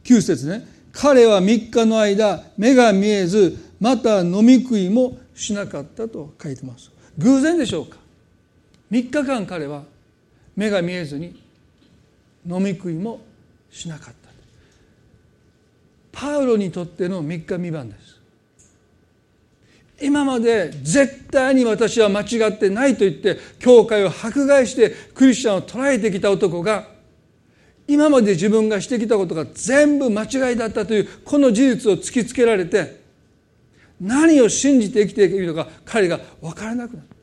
9節ね。彼は3日の間目が見えずまた飲み食いもしなかったと書いてます。偶然でしょうか。3日間彼は目が見えずに飲み食いもしなかった。パウロにとっての3日三晩です。今まで絶対に私は間違ってないと言って教会を迫害してクリスチャンを捉えてきた男が今まで自分がしてきたことが全部間違いだったというこの事実を突きつけられて何を信じて生きているのか彼が分からなくなった。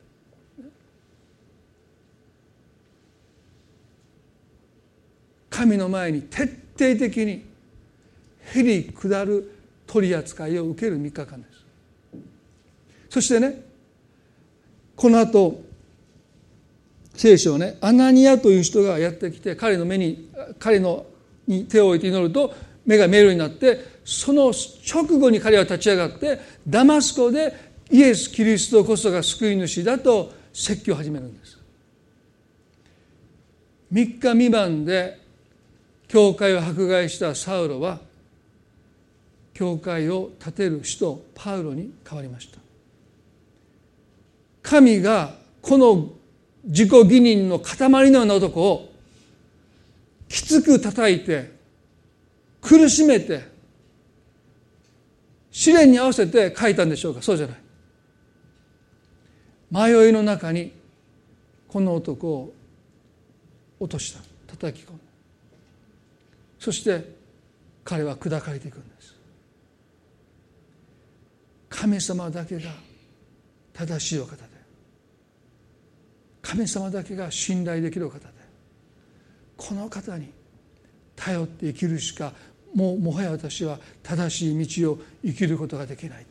神の前に徹底的にへり下る取り扱いを受ける3日間です。そしてねこの後聖書をねアナニアという人がやってきて彼の目に彼のに手を置いて祈ると目が見えるようになってその直後に彼は立ち上がってダマスコでイエス・キリストこそが救い主だと説教を始めるんです。3日未満で教会を迫害したサウロは教会を建てる使徒パウロに変わりました。神がこの自己義認の塊のような男をきつく叩いて苦しめて試練に合わせて書いたんでしょうか？そうじゃない。迷いの中にこの男を落とした。叩き込む。そして彼は砕かれていくんです。神様だけが正しいお方です。神様だけが信頼できる方でこの方に頼って生きるしかもうもはや私は正しい道を生きることができない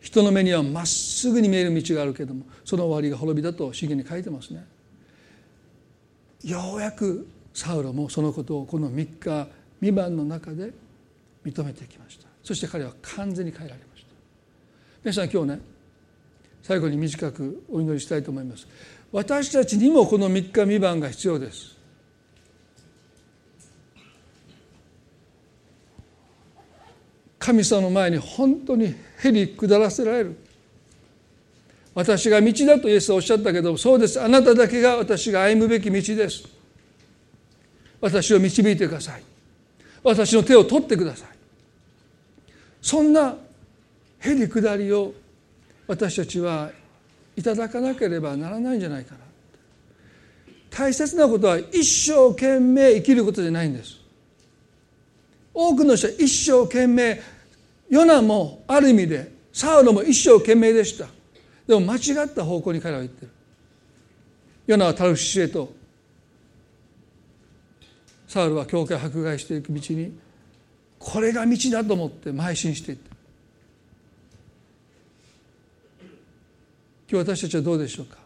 人の目にはまっすぐに見える道があるけれどもその終わりが滅びだと詩吟に書いてますね。ようやくサウロもそのことをこの3日未満の中で認めてきました。そして彼は完全に変えられました。皆さん今日ね最後に短くお祈りしたいと思います。私たちにもこの3日三晩が必要です。神様の前に本当にへり下らせられる。私が道だとイエスはおっしゃったけどそうです。あなただけが私が歩むべき道です。私を導いてください。私の手を取ってください。そんなへり下りを私たちはいただかなければならないんじゃないかな。大切なことは一生懸命生きることじゃないんです。多くの人は一生懸命ヨナもある意味でサウロも一生懸命でした。でも間違った方向に彼は言ってる。ヨナはタルシシへとサウルは教会迫害していく道にこれが道だと思って邁進していった。今日私たちはどうでしょうか？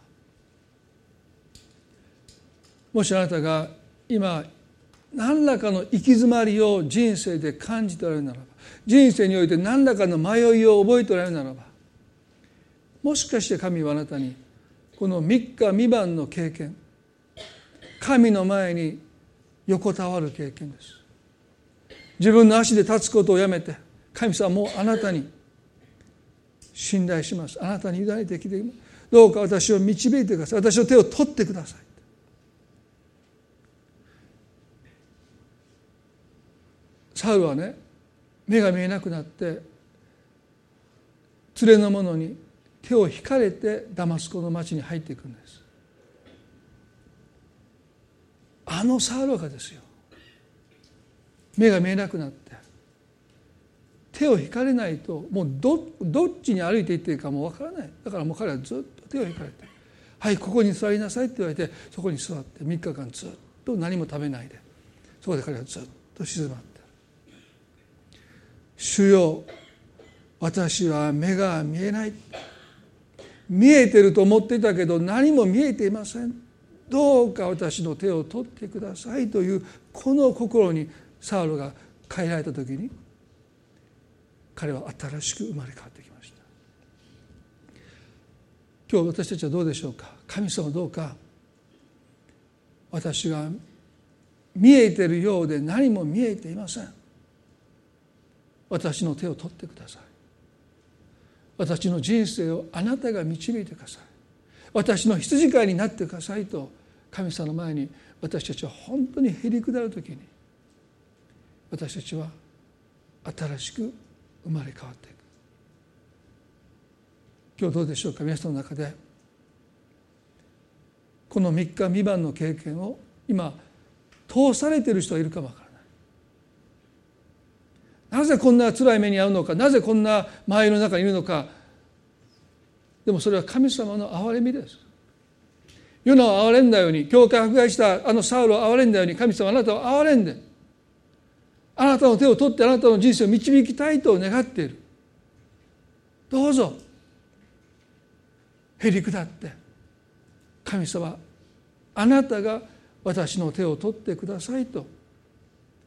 もしあなたが今何らかの行き詰まりを人生で感じておられるならば人生において何らかの迷いを覚えておられるならばもしかして神はあなたにこの3日三晩の経験神の前に横たわる経験です。自分の足で立つことをやめて神様もうあなたに信頼します。あなたに委ねてきてどうか私を導いてください。私の手を取ってください。サウルはね目が見えなくなって連れの者に手を引かれてダマスコの町に入っていくんです。あのサウルがですよ。目が見えなくなって手を引かれないともうどどっちに歩いていっていいかもわからない。だからもう彼はずっと手を引かれて「はいここに座りなさい」って言われてそこに座って3日間ずっと何も食べないでそこで彼はずっと静まって「主よ私は目が見えない」見えてると思っていたけど何も見えていません。どうか私の手を取ってくださいというこの心にサウロが変えられた時に彼は新しく生まれ変わってきました。今日私たちはどうでしょうか？神様どうか？私が見えているようで何も見えていません。私の手を取ってください。私の人生をあなたが導いてください。私の羊飼いになってくださいと神様の前に私たちは本当にへり下る時に私たちは新しく生まれ変わっていく。今日どうでしょうか？皆さんの中で。この3日未満の経験を今通されている人がいるかもわからない。なぜこんな辛い目に遭うのか？なぜこんな周りの中にいるのか？でもそれは神様の憐れみです。ヨナを憐れんだように教会を迫害したあのサウルを憐れんだように神様あなたを憐れんで。あなたの手を取ってあなたの人生を導きたいと願っている。どうぞ。へり下って。神様あなたが私の手を取ってくださいと。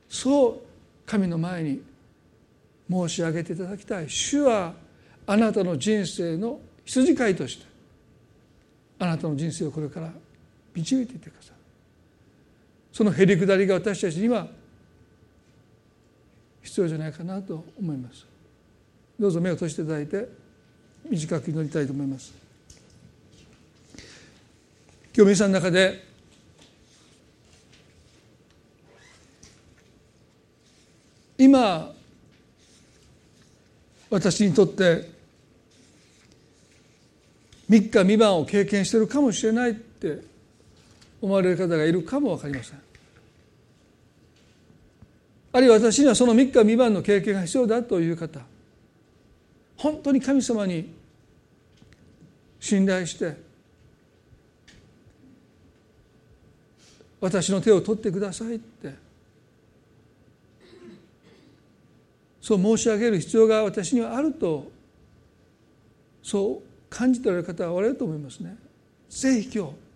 そう神の前に申し上げていただきたい。主はあなたの人生の羊飼いとして。あなたの人生をこれから導いていってください。そのへり下りが私たちには必要じゃないかなと思います。どうぞ目を閉じていただいて短く祈りたいと思います。今日皆さんの中で今私にとって3日三晩を経験しているかもしれないって思われる方がいるかも分かりません。あるいは私にはその3日未満の経験が必要だという方本当に神様に信頼して私の手を取ってくださいってそう申し上げる必要が私にはあるとそう感じておられる方はおられると思いますね。ぜひ今日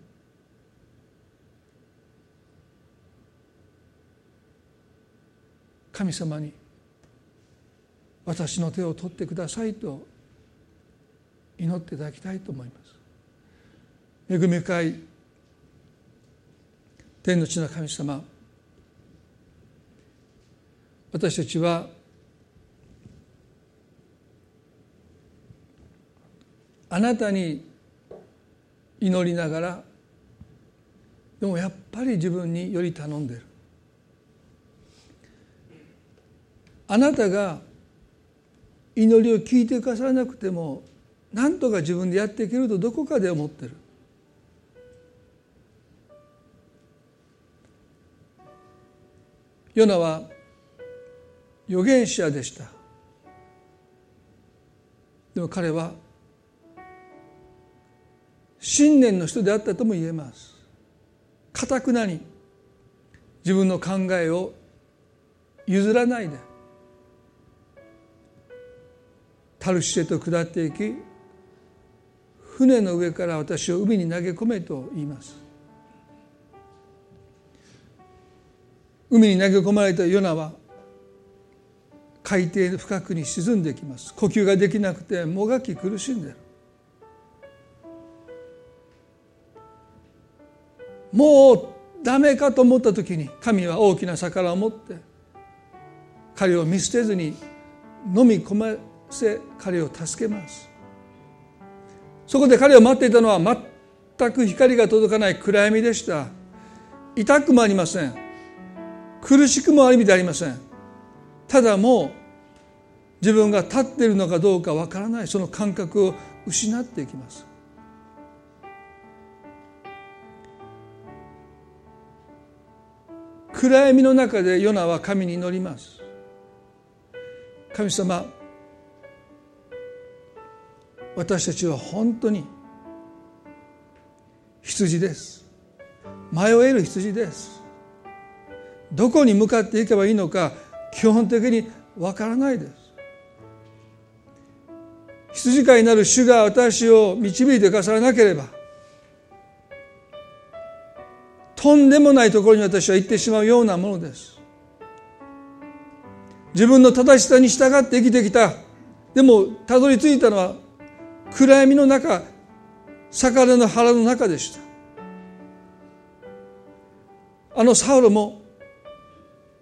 神様に私の手を取ってくださいと祈っていただきたいと思います。恵み深い天の地の神様私たちはあなたに祈りながらでもやっぱり自分により頼んでる。あなたが祈りを聞いてくださらなくても何とか自分でやっていけるとどこかで思ってる。ヨナは預言者でした。でも彼は信念の人であったとも言えます。かたくなに自分の考えを譲らないで。タルシェと下っていき船の上から私を海に投げ込めと言います。海に投げ込まれたヨナは海底深くに沈んできます。呼吸ができなくてもがき苦しんでる。もうダメかと思った時に神は大きな魚を持って彼を見捨てずに飲み込まませ彼を助けます。そこで彼を待っていたのは全く光が届かない暗闇でした。痛くもありません。苦しくもある意味でありません。ただもう自分が立っているのかどうかわからない。その感覚を失っていきます。暗闇の中でヨナは神に祈ります。神様私たちは本当に羊です。迷える羊です。どこに向かっていけばいいのか基本的にわからないです。羊飼いになる主が私を導いてくださらなければとんでもないところに私は行ってしまうようなものです。自分の正しさに従って生きてきた。でもたどり着いたのは暗闇の中魚の腹の中でした。あのサウロも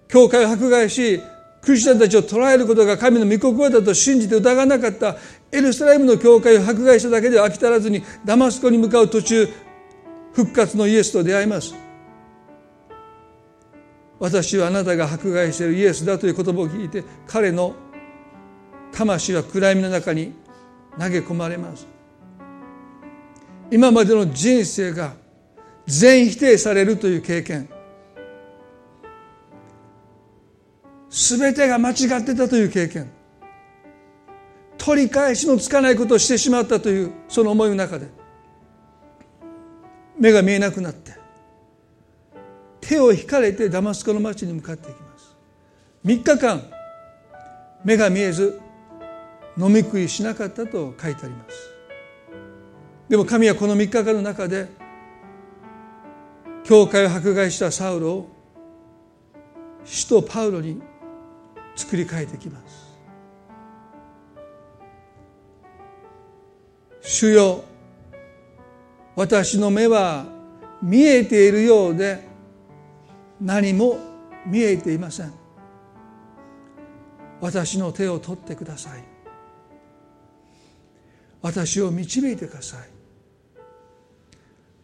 教会を迫害しクリスチャンたちを捕らえることが神の御心だと信じて疑わなかったエルサレムの教会を迫害しただけでは飽き足らずにダマスコに向かう途中復活のイエスと出会います。私はあなたが迫害しているイエスだという言葉を聞いて彼の魂は暗闇の中に投げ込まれます。今までの人生が全否定されるという経験。全てが間違ってたという経験。取り返しのつかないことをしてしまったというその思いの中で目が見えなくなって手を引かれてダマスコの町に向かっていきます。3日間目が見えず飲み食いしなかったと書いてあります。でも神はこの3日間の中で教会を迫害したサウロを使徒パウロに作り変えてきます。主よ私の目は見えているようで何も見えていません。私の手を取ってください。私を導いてください。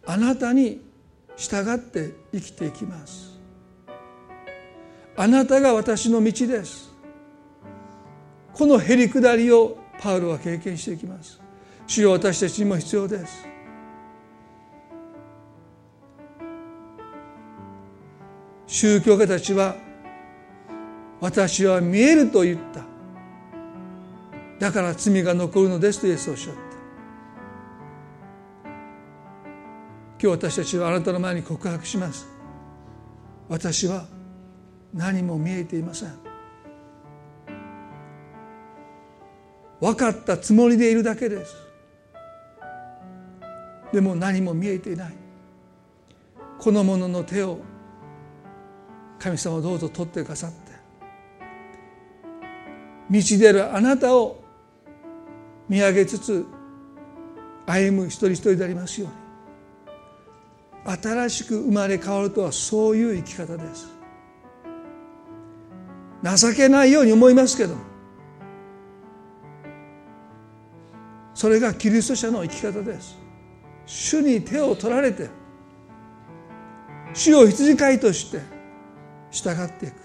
あなたに従って生きていきます。あなたが私の道です。このへりくだりをパウロは経験していきます。主よ私たちにも必要です。宗教家たちは私は見えると言った。だから罪が残るのですとイエスをおっしゃった。今日私たちはあなたの前に告白します。私は何も見えていません。分かったつもりでいるだけです。でも何も見えていない。この者の手を神様どうぞ取ってくださって。道でるあなたを見上げつつ歩む一人一人でありますように。新しく生まれ変わるとはそういう生き方です。情けないように思いますけどそれがキリスト者の生き方です。主に手を取られて主を羊飼いとして従っていく。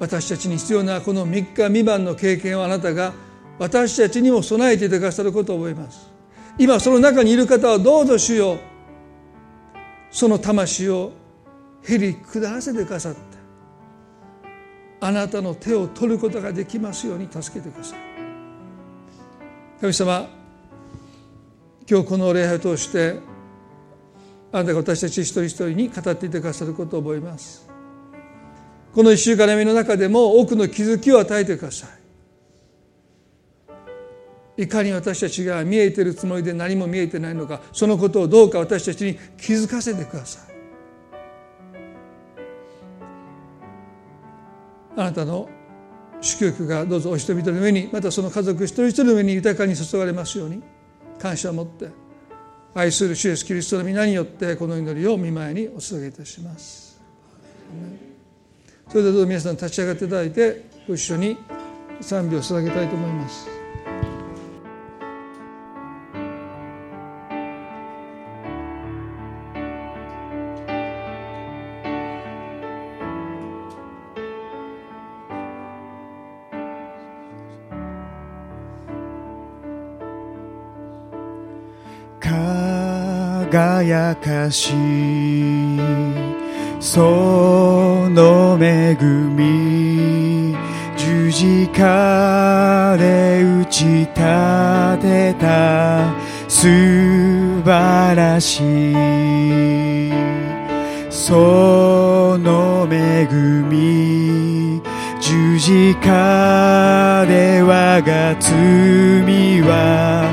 私たちに必要なこの3日未満の経験をあなたが私たちにも備えていてくださることを覚えます。今その中にいる方はどうぞ主よ。その魂をへり下らせてくださってあなたの手を取ることができますように助けてください。神様今日この礼拝を通してあなたが私たち一人一人に語っていてくださることを覚えます。この一週間の闇の中でも多くの気づきを与えてくださいいかに私たちが見えてるつもりで何も見えてないのかそのことをどうか私たちに気づかせてくださいあなたの祝福がどうぞお人々の上にまたその家族一人一人の上に豊かに注がれますように感謝を持って愛する主イエスキリストの皆によってこの祈りを見舞いにお捧げいたします。それではどうぞ皆さん立ち上がっていただいてご一緒に賛美を捧げたいと思います。輝かしいその恵み十字架で打ち立てた素晴らしい。その恵み十字架で我が罪は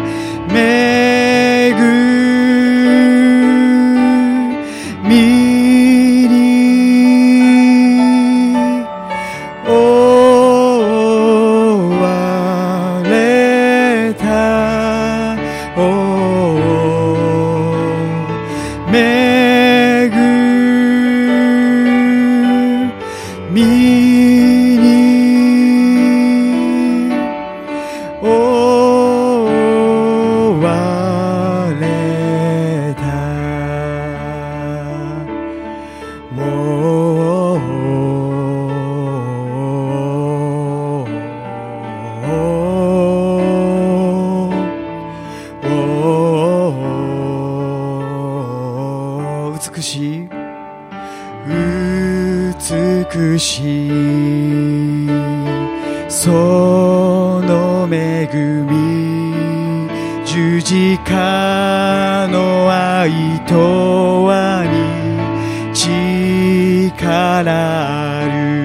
からある。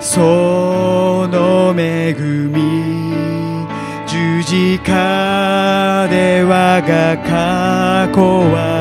その恵み十字架で我が過去は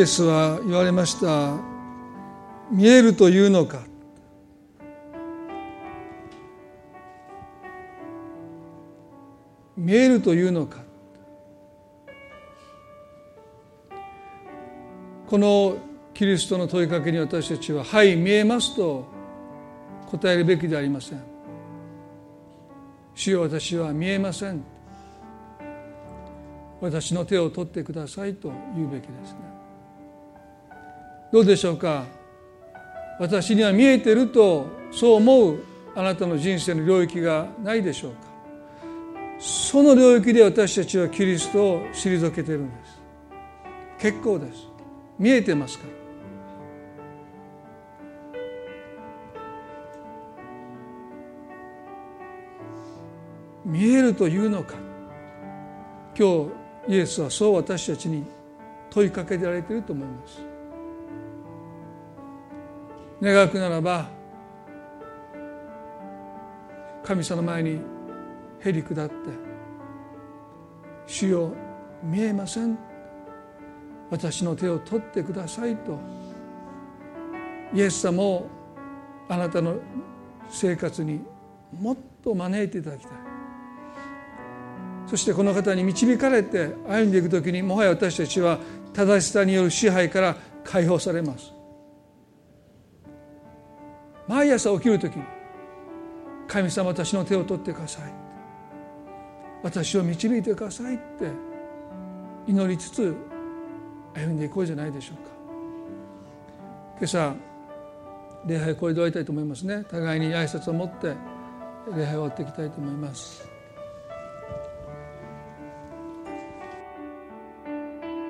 エスは言われました見えるというのか見えるというのかこのキリストの問いかけに私たちは「はい見えます」と答えるべきではありません。主よ私は見えません。私の手を取ってくださいと言うべきですね。どうでしょうか？私には見えてるとそう思うあなたの人生の領域がないでしょうか？その領域で私たちはキリストを退けてるんです。結構です。見えてますか？ら見えるというのか？今日イエスはそう私たちに問いかけられていると思います。願くならば神様の前にへり下って「主よ見えません」私の手を取ってくださいと。イエス様をあなたの生活にもっと招いていただきたい。そしてこの方に導かれて歩んでいく時にもはや私たちは正しさによる支配から解放されます。毎朝起きる時に神様私の手を取ってください私を導いてくださいって祈りつつ歩んでいこうじゃないでしょうか。今朝礼拝これで終わりたいと思いますね。互いに挨拶を持って礼拝を終わっていきたいと思います。